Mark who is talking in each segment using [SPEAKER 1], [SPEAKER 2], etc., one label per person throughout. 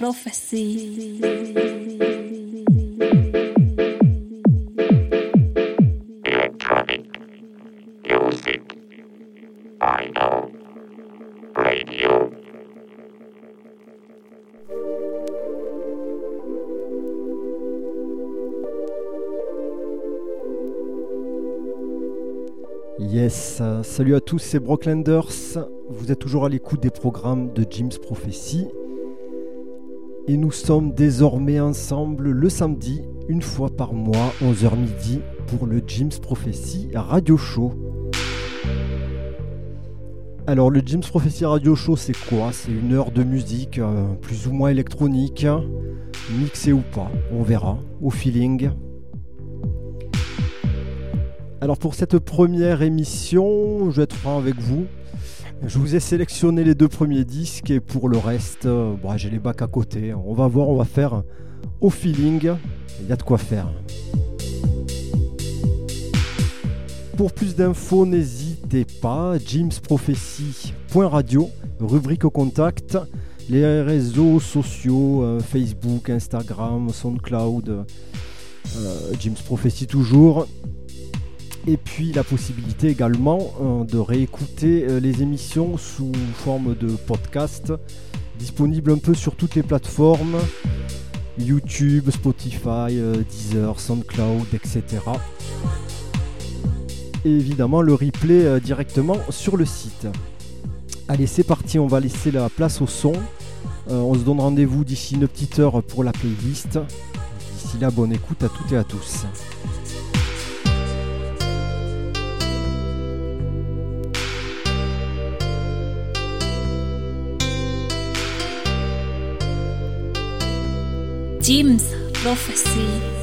[SPEAKER 1] Prophecy.
[SPEAKER 2] Yes, salut à tous, c'est Brocklanders. Vous êtes toujours à l'écoute des programmes de Jim's Prophecy. Et nous sommes désormais ensemble le samedi, une fois par mois, 11h midi, pour le Jim's Prophecy Radio Show. Alors, le Jim's Prophecy Radio Show, c'est quoi? C'est une heure de musique, euh, plus ou moins électronique, mixée ou pas, on verra, au feeling. Alors pour cette première émission, je vais être franc avec vous. Je vous ai sélectionné les deux premiers disques et pour le reste, euh, bon, j'ai les bacs à côté. On va voir, on va faire au feeling. Il y a de quoi faire. Pour plus d'infos, n'hésitez pas. jimsprophecy.radio, rubrique au contact. Les réseaux sociaux, euh, Facebook, Instagram, SoundCloud, euh, Prophecy toujours. Et puis la possibilité également euh, de réécouter euh, les émissions sous forme de podcast, disponible un peu sur toutes les plateformes, YouTube, Spotify, euh, Deezer, SoundCloud, etc. Et évidemment le replay euh, directement sur le site. Allez c'est parti, on va laisser la place au son. On se donne rendez-vous d'ici une petite heure pour la playlist. D'ici là, bonne écoute à toutes et à tous.
[SPEAKER 1] Jim's Prophecy.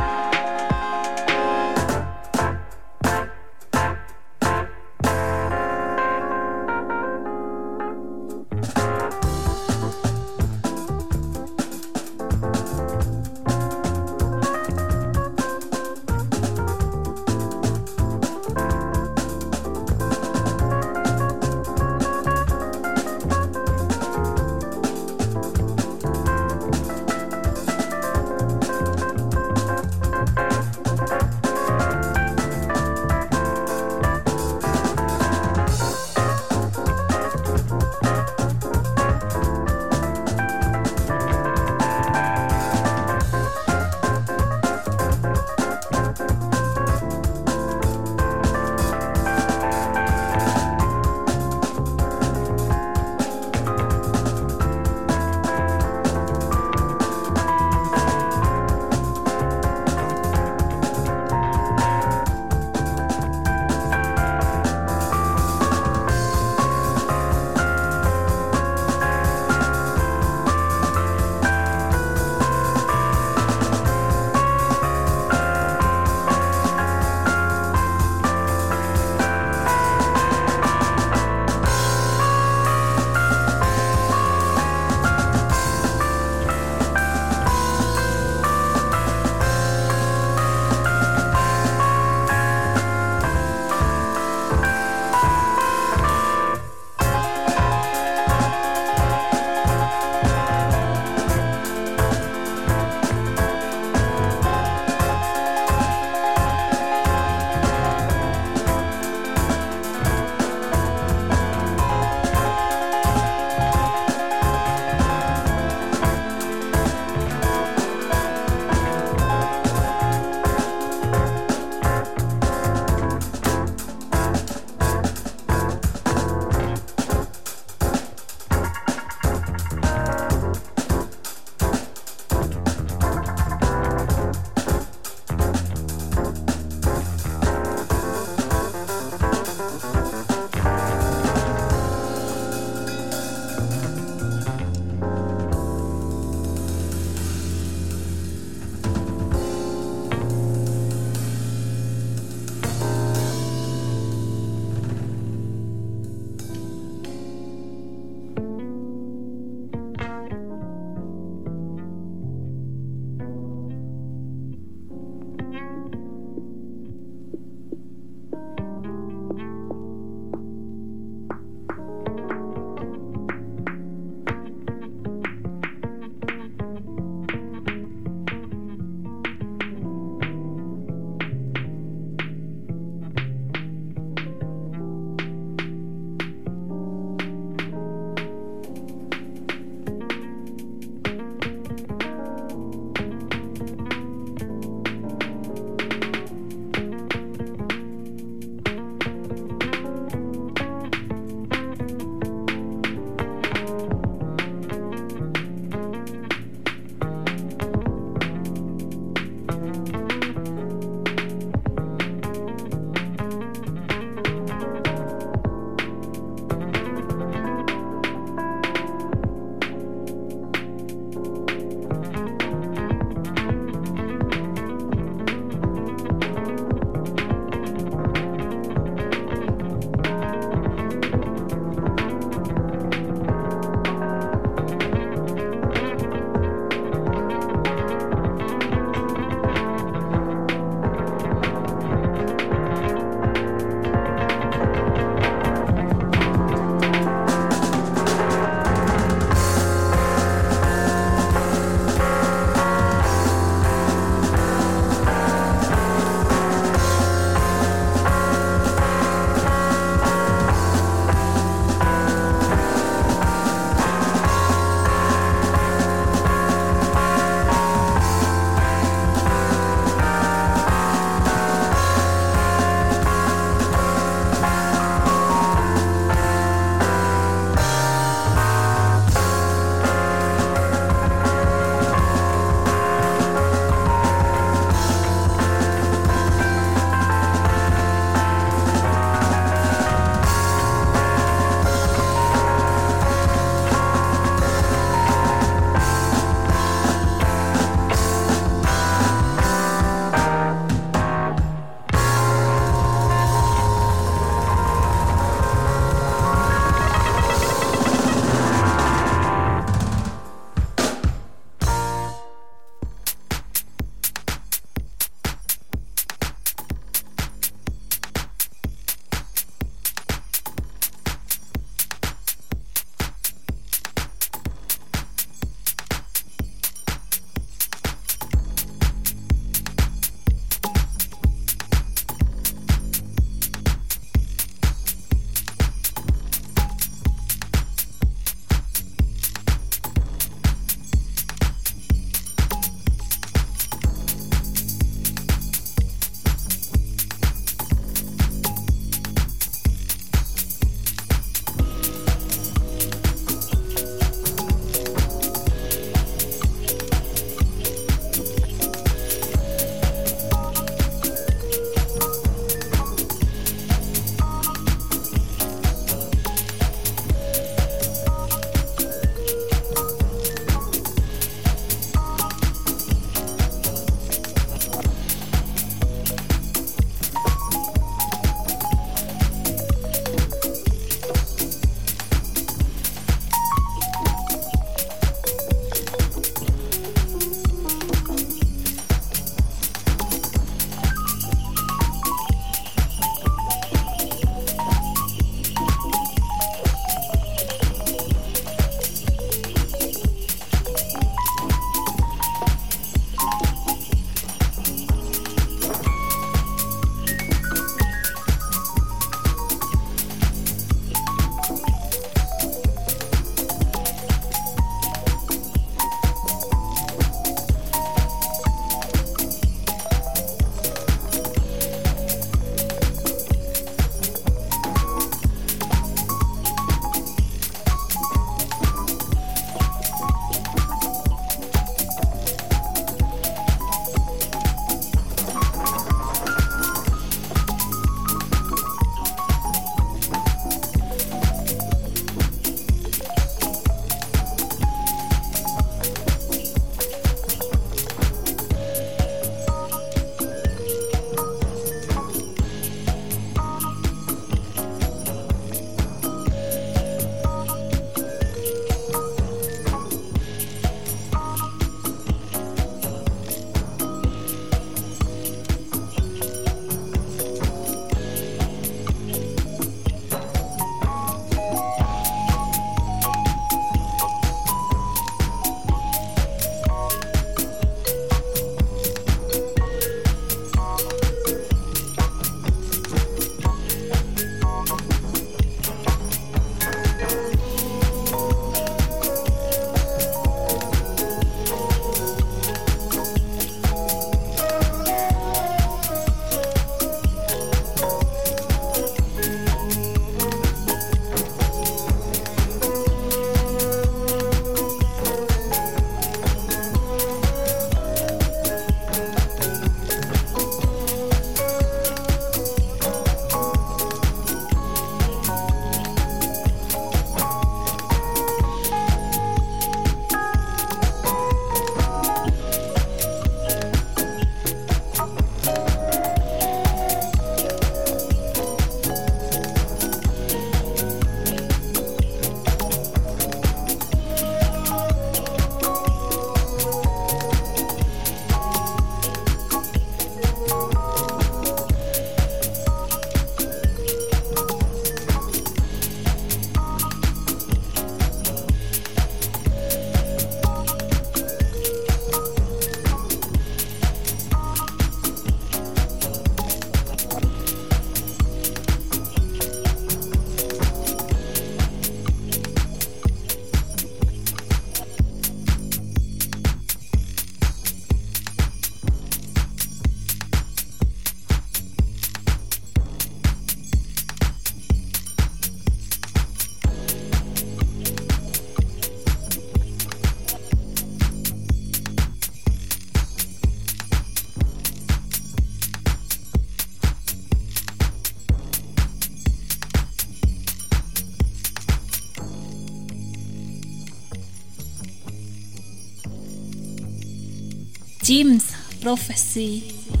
[SPEAKER 3] Jim's Prophecy.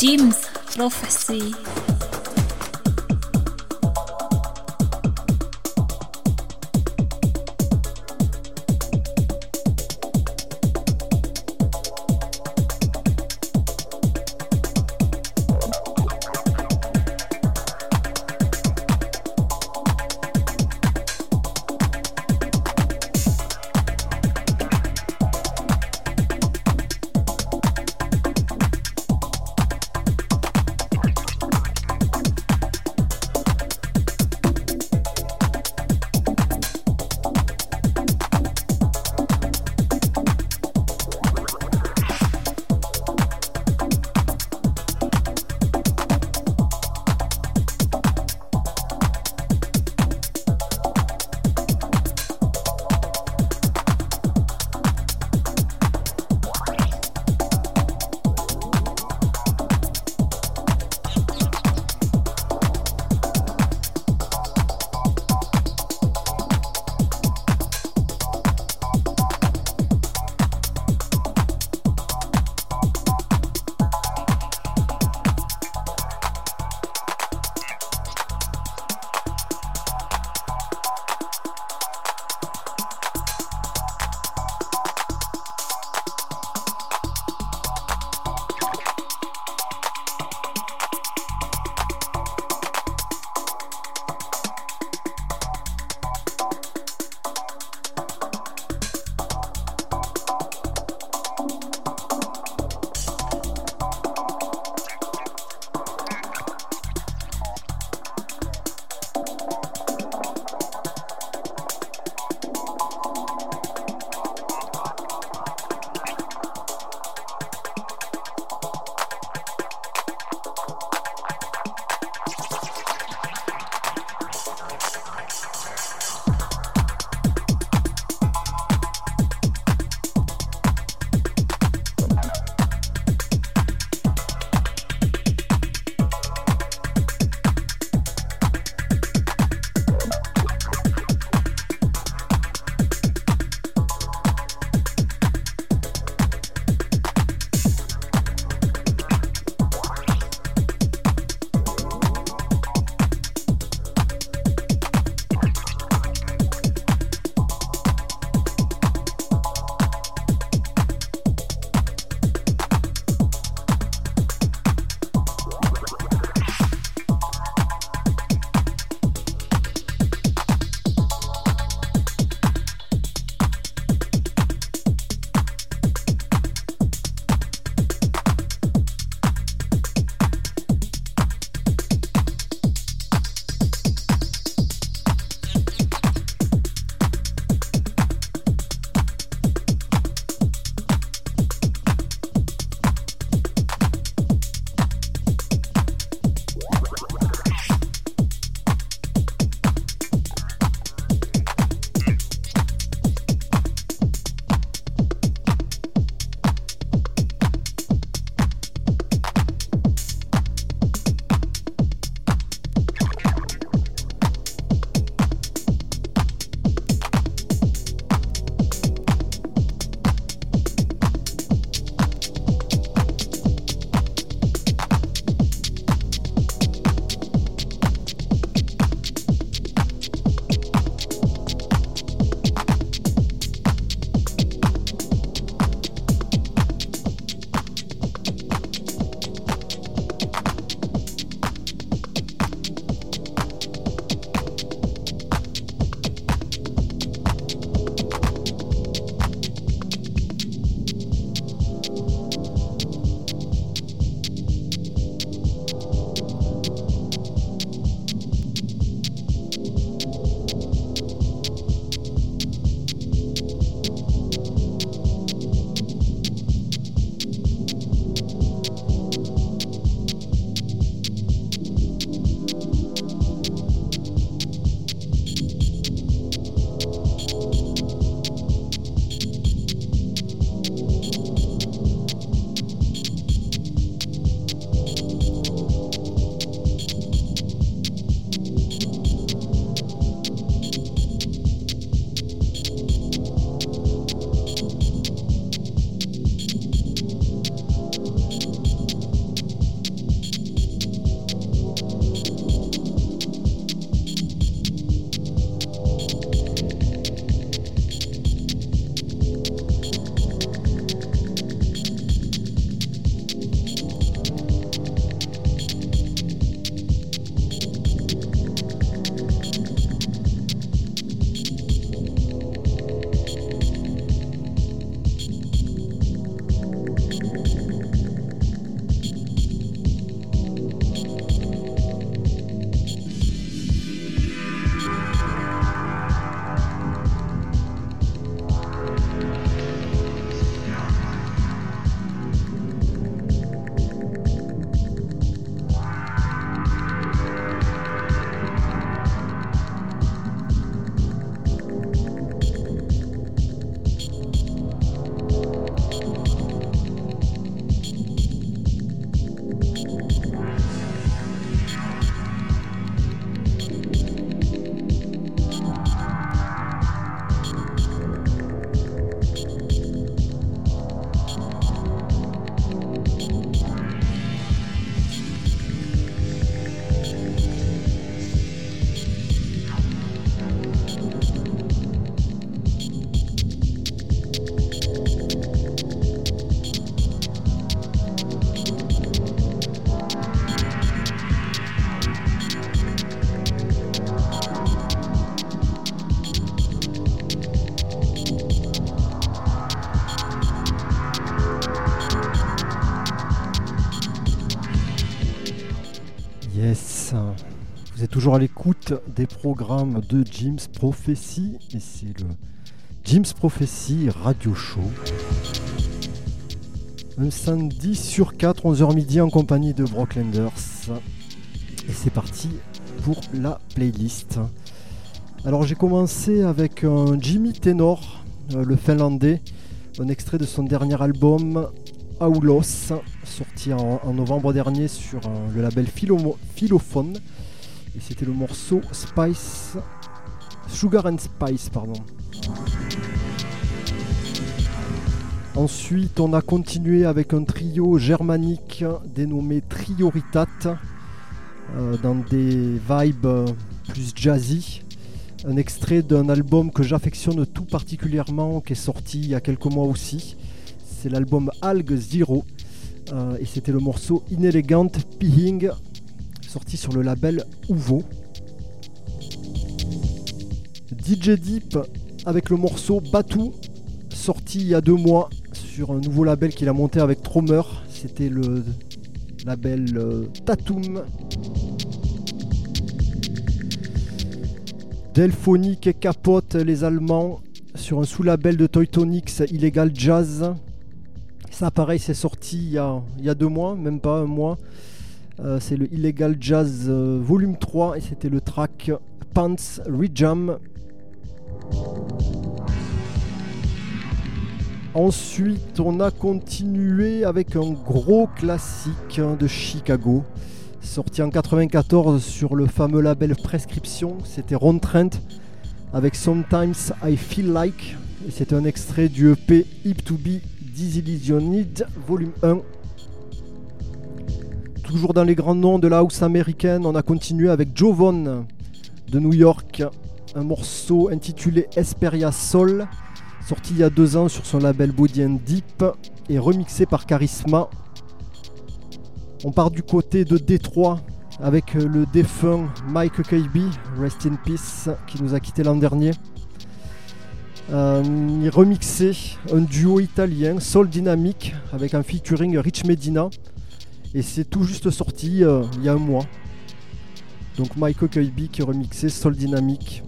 [SPEAKER 1] Jim's Prophecy.
[SPEAKER 2] Toujours à l'écoute des programmes de Jim's Prophecy et c'est le Jim's Prophecy Radio Show. Un samedi sur 4, 11h midi en compagnie de Brocklanders. Et c'est parti pour la playlist. Alors j'ai commencé avec un Jimmy Tenor, euh, le finlandais, un extrait de son dernier album Aulos, sorti en, novembre dernier sur euh, le label Philophone. Et c'était le morceau Spice. Sugar and Spice, pardon. Ensuite, on a continué avec un trio germanique dénommé Trioritat, euh, dans des vibes plus jazzy. Un extrait d'un album que j'affectionne tout particulièrement, qui est sorti il y a quelques mois aussi. C'est l'album Alg Zero, euh, et c'était le morceau Inelegant Peeing, sorti sur le label Uvo. DJ Deep avec le morceau Batu, sorti il y a deux mois sur un nouveau label qu'il a monté avec Tromer. C'était le label euh, Tatum. Delphonique et Capote, les Allemands, sur un sous-label de Toytonix Illegal Jazz. Ça, pareil, c'est sorti il y, a, il y a deux mois, même pas un mois. Euh, c'est le Illegal Jazz euh, Volume 3 et c'était le track Pants Rejam. Ensuite, on a continué avec un gros classique hein, de Chicago, sorti en 94 sur le fameux label Prescription. C'était Ron Trent avec Sometimes I Feel Like. Et c'était un extrait du EP Hip to Be Disillusioned, volume 1. Toujours dans les grands noms de la house américaine, on a continué avec Joe Von de New York, un morceau intitulé Esperia Soul, sorti il y a deux ans sur son label Body Deep et remixé par Charisma. On part du côté de Détroit avec le défunt Mike KB, Rest in Peace, qui nous a quitté l'an dernier. Il remixait un duo italien, Soul Dynamic, avec un featuring Rich Medina. Et c'est tout juste sorti euh, il y a un mois. Donc Mike Kirby qui remixait Soul Dynamic.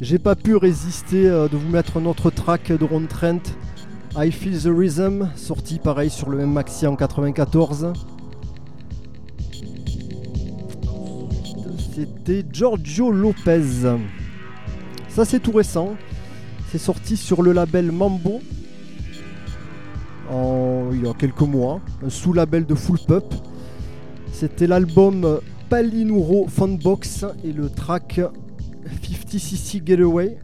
[SPEAKER 2] J'ai pas pu résister euh, de vous mettre un autre track de Ron Trent, I Feel the Rhythm, sorti pareil sur le même maxi en 94. C'était Giorgio Lopez. Ça c'est tout récent. C'est sorti sur le label Mambo il y a quelques mois, un sous-label de Full Pup. C'était l'album Palinuro Funbox et le track 50cc Getaway.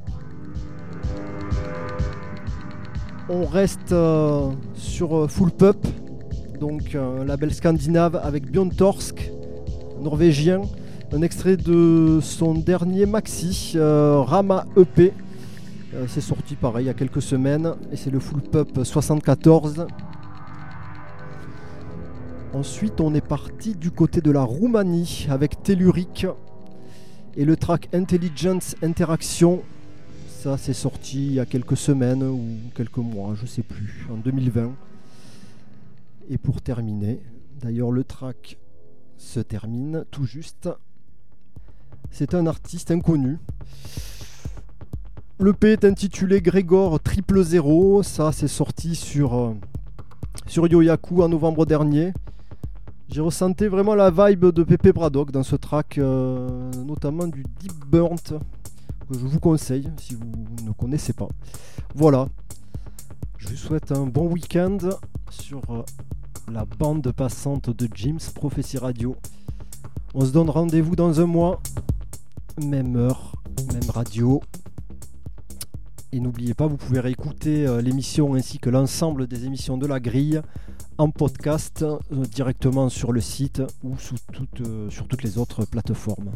[SPEAKER 2] On reste euh, sur euh, Full Pup, donc un label scandinave avec Björn Torsk, norvégien. Un extrait de son dernier maxi, euh, Rama EP. Euh, c'est sorti pareil il y a quelques semaines et c'est le Full Pup 74. Ensuite, on est parti du côté de la Roumanie avec Telluric et le track Intelligence Interaction. Ça, c'est sorti il y a quelques semaines ou quelques mois, je sais plus, en 2020. Et pour terminer, d'ailleurs, le track se termine tout juste. C'est un artiste inconnu. Le P est intitulé Grégor Triple Zéro. Ça, c'est sorti sur, euh, sur Yoyaku en novembre dernier. J'ai ressenti vraiment la vibe de Pepe Braddock dans ce track, euh, notamment du Deep Burnt, que je vous conseille si vous ne connaissez pas. Voilà. Je vous souhaite un bon week-end sur euh, la bande passante de Jim's Prophecy Radio. On se donne rendez-vous dans un mois, même heure, même radio. Et n'oubliez pas, vous pouvez réécouter euh, l'émission ainsi que l'ensemble des émissions de la grille en podcast euh, directement sur le site ou euh, sur toutes les autres plateformes.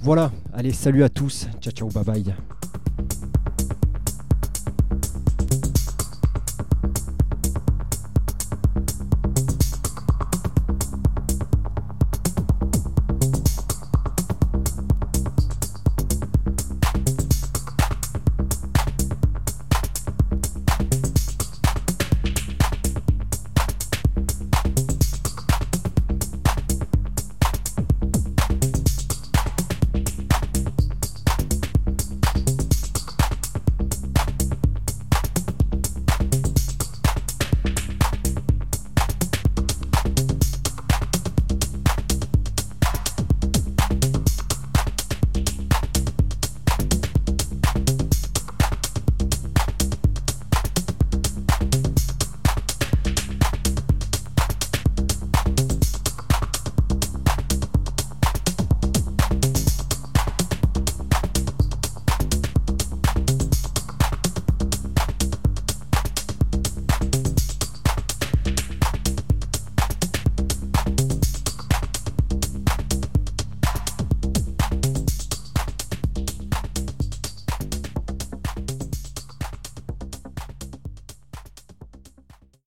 [SPEAKER 2] Voilà, allez, salut à tous, ciao ciao, bye bye.